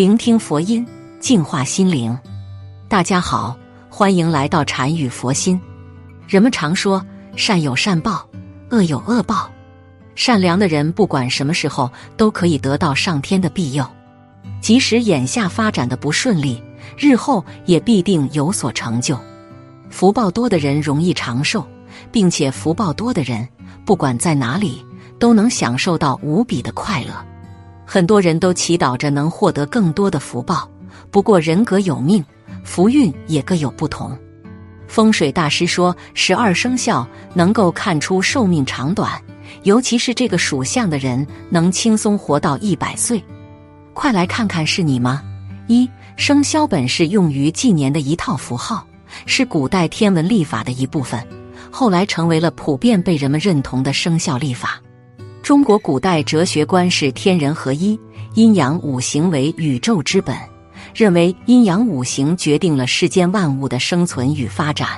聆听佛音，净化心灵。大家好，欢迎来到禅语佛心。人们常说善有善报，恶有恶报。善良的人不管什么时候都可以得到上天的庇佑，即使眼下发展的不顺利，日后也必定有所成就。福报多的人容易长寿，并且福报多的人不管在哪里都能享受到无比的快乐。很多人都祈祷着能获得更多的福报，不过人格有命，福运也各有不同。风水大师说，十二生肖能够看出寿命长短，尤其是这个属相的人能轻松活到一百岁。快来看看是你吗？一生肖本是用于纪年的一套符号，是古代天文历法的一部分，后来成为了普遍被人们认同的生肖历法。中国古代哲学观是天人合一，阴阳五行为宇宙之本，认为阴阳五行决定了世间万物的生存与发展。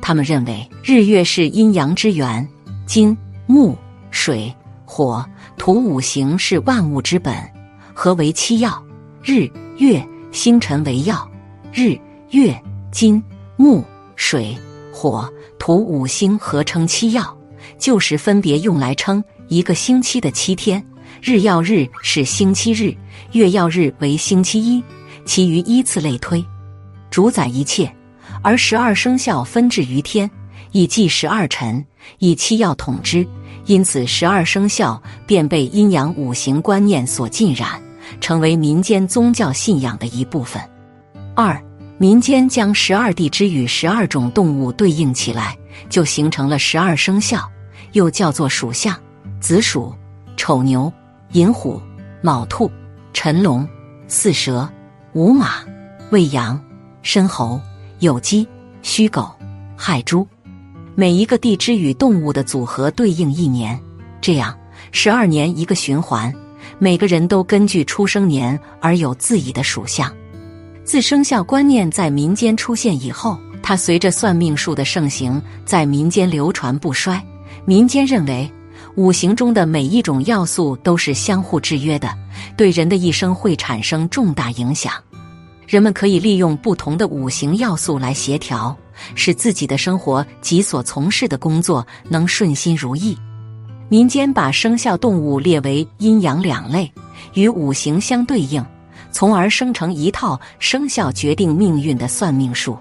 他们认为日月是阴阳之源，金、木、水、火、土五行是万物之本，合为七曜。日、月、星辰为曜，日、月、金、木、水、火、土五星合称七曜，就是分别用来称。一个星期的七天，日曜日是星期日，月曜日为星期一，其余依次类推，主宰一切。而十二生肖分置于天，以祭十二辰，以七曜统之，因此十二生肖便被阴阳五行观念所浸染，成为民间宗教信仰的一部分。二，民间将十二地支与十二种动物对应起来，就形成了十二生肖，又叫做属相。子鼠、丑牛、寅虎、卯兔、辰龙、巳蛇、午马、未羊、申猴、酉鸡、戌狗、亥猪，每一个地支与动物的组合对应一年，这样十二年一个循环。每个人都根据出生年而有自己的属相。自生肖观念在民间出现以后，它随着算命术的盛行，在民间流传不衰。民间认为。五行中的每一种要素都是相互制约的，对人的一生会产生重大影响。人们可以利用不同的五行要素来协调，使自己的生活及所从事的工作能顺心如意。民间把生肖动物列为阴阳两类，与五行相对应，从而生成一套生肖决定命运的算命术。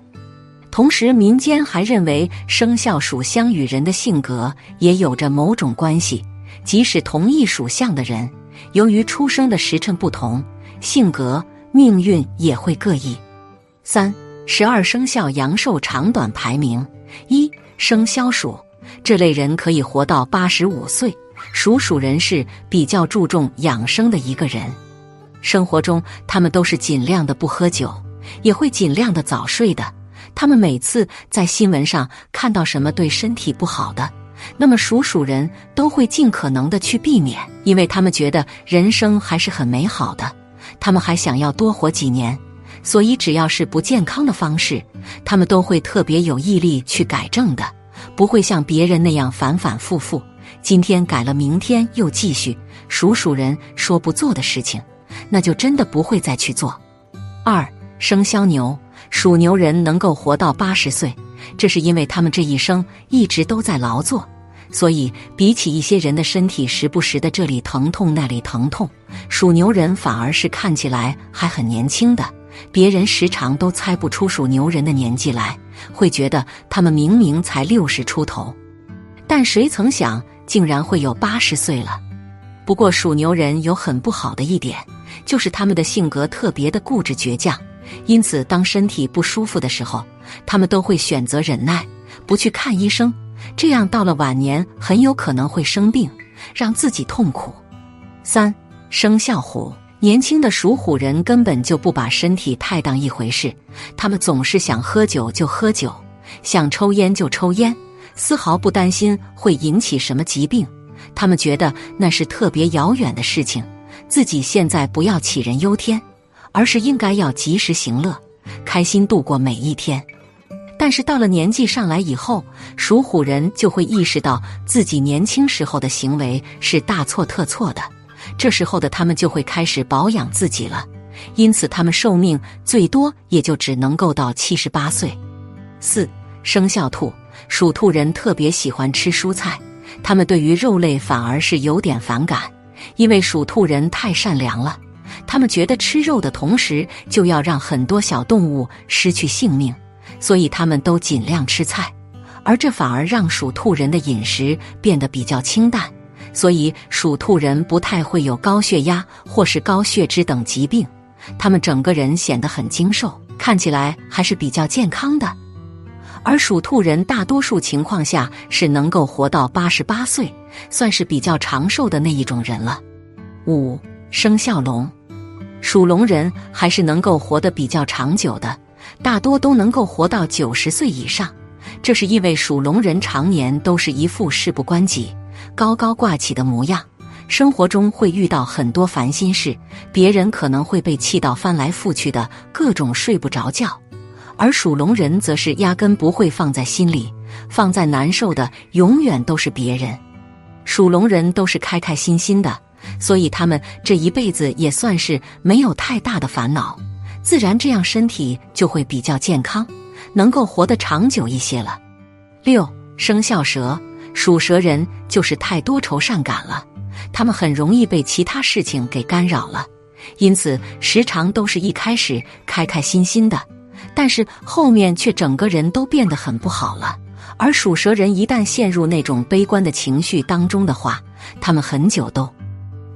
同时，民间还认为生肖属相与人的性格也有着某种关系。即使同一属相的人，由于出生的时辰不同，性格命运也会各异。三十二生肖阳寿长短排名：一生肖鼠，这类人可以活到八十五岁。属鼠人是比较注重养生的一个人，生活中他们都是尽量的不喝酒，也会尽量的早睡的。他们每次在新闻上看到什么对身体不好的，那么属鼠人都会尽可能的去避免，因为他们觉得人生还是很美好的，他们还想要多活几年，所以只要是不健康的方式，他们都会特别有毅力去改正的，不会像别人那样反反复复，今天改了，明天又继续。属鼠人说不做的事情，那就真的不会再去做。二生肖牛。属牛人能够活到八十岁，这是因为他们这一生一直都在劳作，所以比起一些人的身体时不时的这里疼痛那里疼痛，属牛人反而是看起来还很年轻的。别人时常都猜不出属牛人的年纪来，会觉得他们明明才六十出头，但谁曾想竟然会有八十岁了。不过属牛人有很不好的一点，就是他们的性格特别的固执倔强。因此，当身体不舒服的时候，他们都会选择忍耐，不去看医生。这样到了晚年，很有可能会生病，让自己痛苦。三生肖虎，年轻的属虎人根本就不把身体太当一回事，他们总是想喝酒就喝酒，想抽烟就抽烟，丝毫不担心会引起什么疾病。他们觉得那是特别遥远的事情，自己现在不要杞人忧天。而是应该要及时行乐，开心度过每一天。但是到了年纪上来以后，属虎人就会意识到自己年轻时候的行为是大错特错的。这时候的他们就会开始保养自己了，因此他们寿命最多也就只能够到七十八岁。四生肖兔，属兔人特别喜欢吃蔬菜，他们对于肉类反而是有点反感，因为属兔人太善良了，他们觉得吃肉的同时就要让很多小动物失去性命，所以他们都尽量吃菜，而这反而让属兔人的饮食变得比较清淡。所以，属兔人不太会有高血压或是高血脂等疾病，他们整个人显得很精瘦，看起来还是比较健康的。而属兔人大多数情况下是能够活到八十八岁，算是比较长寿的那一种人了。五生肖龙，属龙人还是能够活得比较长久的，大多都能够活到九十岁以上。这是因为属龙人常年都是一副事不关己。高高挂起的模样，生活中会遇到很多烦心事，别人可能会被气到翻来覆去的，各种睡不着觉。而属龙人则是压根不会放在心里，放在难受的永远都是别人。属龙人都是开开心心的，所以他们这一辈子也算是没有太大的烦恼，自然这样身体就会比较健康，能够活得长久一些了。六生肖蛇。属蛇人就是太多愁善感了，他们很容易被其他事情给干扰了，因此时常都是一开始开开心心的，但是后面却整个人都变得很不好了。而属蛇人一旦陷入那种悲观的情绪当中的话，他们很久都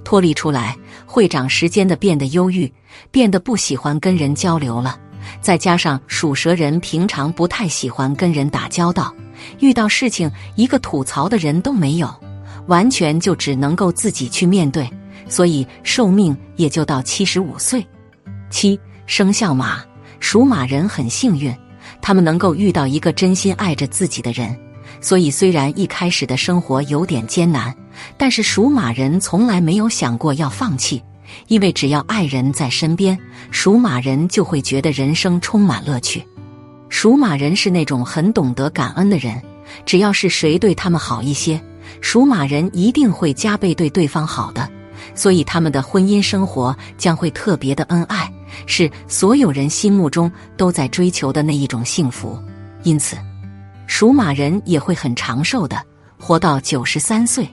脱离出来，会长时间的变得忧郁，变得不喜欢跟人交流了。再加上属蛇人平常不太喜欢跟人打交道。遇到事情，一个吐槽的人都没有，完全就只能够自己去面对，所以寿命也就到七十五岁。七生肖马，属马人很幸运，他们能够遇到一个真心爱着自己的人，所以虽然一开始的生活有点艰难，但是属马人从来没有想过要放弃，因为只要爱人在身边，属马人就会觉得人生充满乐趣。属马人是那种很懂得感恩的人，只要是谁对他们好一些，属马人一定会加倍对对方好的，所以他们的婚姻生活将会特别的恩爱，是所有人心目中都在追求的那一种幸福。因此，属马人也会很长寿的，活到九十三岁。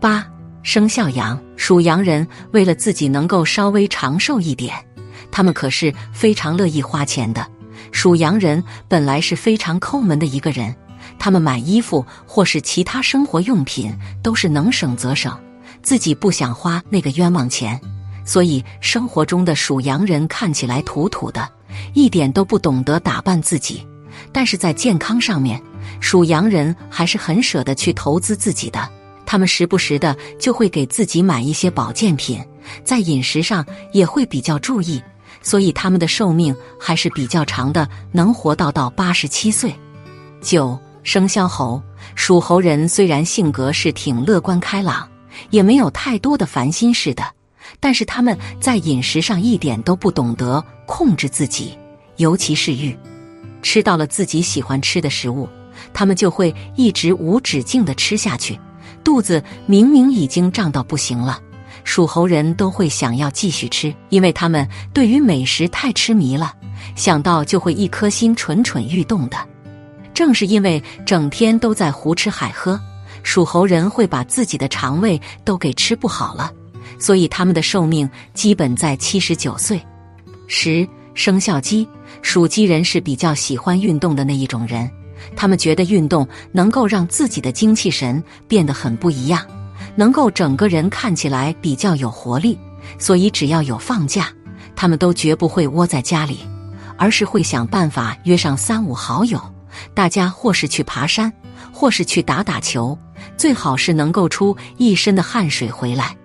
八生肖羊，属羊人为了自己能够稍微长寿一点，他们可是非常乐意花钱的。属羊人本来是非常抠门的一个人，他们买衣服或是其他生活用品都是能省则省，自己不想花那个冤枉钱，所以生活中的属羊人看起来土土的，一点都不懂得打扮自己。但是在健康上面，属羊人还是很舍得去投资自己的，他们时不时的就会给自己买一些保健品，在饮食上也会比较注意。所以他们的寿命还是比较长的，能活到到八十七岁。九生肖猴，属猴人虽然性格是挺乐观开朗，也没有太多的烦心事的，但是他们在饮食上一点都不懂得控制自己，尤其是欲，吃到了自己喜欢吃的食物，他们就会一直无止境的吃下去，肚子明明已经胀到不行了。属猴人都会想要继续吃，因为他们对于美食太痴迷了，想到就会一颗心蠢蠢欲动的。正是因为整天都在胡吃海喝，属猴人会把自己的肠胃都给吃不好了，所以他们的寿命基本在七十九岁。十生肖鸡，属鸡人是比较喜欢运动的那一种人，他们觉得运动能够让自己的精气神变得很不一样。能够整个人看起来比较有活力，所以只要有放假，他们都绝不会窝在家里，而是会想办法约上三五好友，大家或是去爬山，或是去打打球，最好是能够出一身的汗水回来。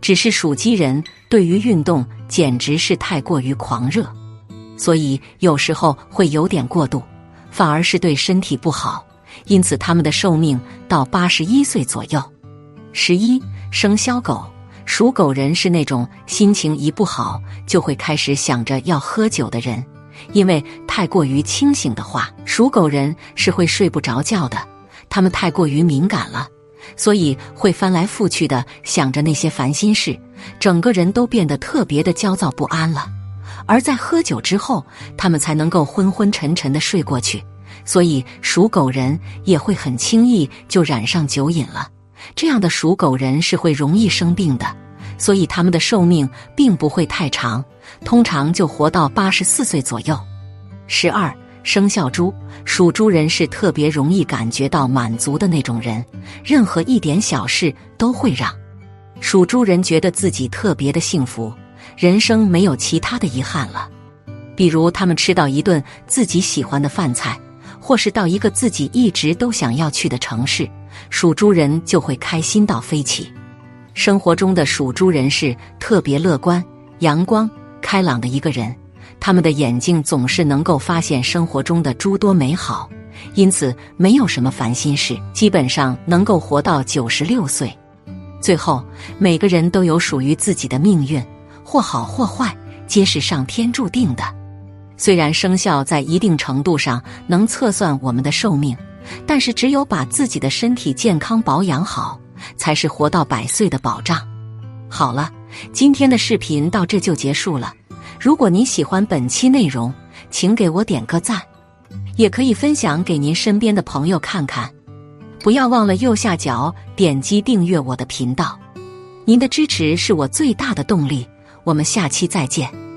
只是属鸡人对于运动简直是太过于狂热，所以有时候会有点过度，反而是对身体不好，因此他们的寿命到八十一岁左右。十一生肖狗，属狗人是那种心情一不好就会开始想着要喝酒的人，因为太过于清醒的话，属狗人是会睡不着觉的。他们太过于敏感了，所以会翻来覆去的想着那些烦心事，整个人都变得特别的焦躁不安了。而在喝酒之后，他们才能够昏昏沉沉的睡过去。所以属狗人也会很轻易就染上酒瘾了。这样的属狗人是会容易生病的，所以他们的寿命并不会太长，通常就活到八十四岁左右。十二生肖猪，属猪人是特别容易感觉到满足的那种人，任何一点小事都会让。属猪人觉得自己特别的幸福，人生没有其他的遗憾了。比如他们吃到一顿自己喜欢的饭菜。或是到一个自己一直都想要去的城市，属猪人就会开心到飞起。生活中的属猪人是特别乐观、阳光、开朗的一个人，他们的眼睛总是能够发现生活中的诸多美好，因此没有什么烦心事，基本上能够活到九十六岁。最后，每个人都有属于自己的命运，或好或坏，皆是上天注定的。虽然生肖在一定程度上能测算我们的寿命，但是只有把自己的身体健康保养好，才是活到百岁的保障。好了，今天的视频到这就结束了。如果您喜欢本期内容，请给我点个赞，也可以分享给您身边的朋友看看。不要忘了右下角点击订阅我的频道，您的支持是我最大的动力。我们下期再见。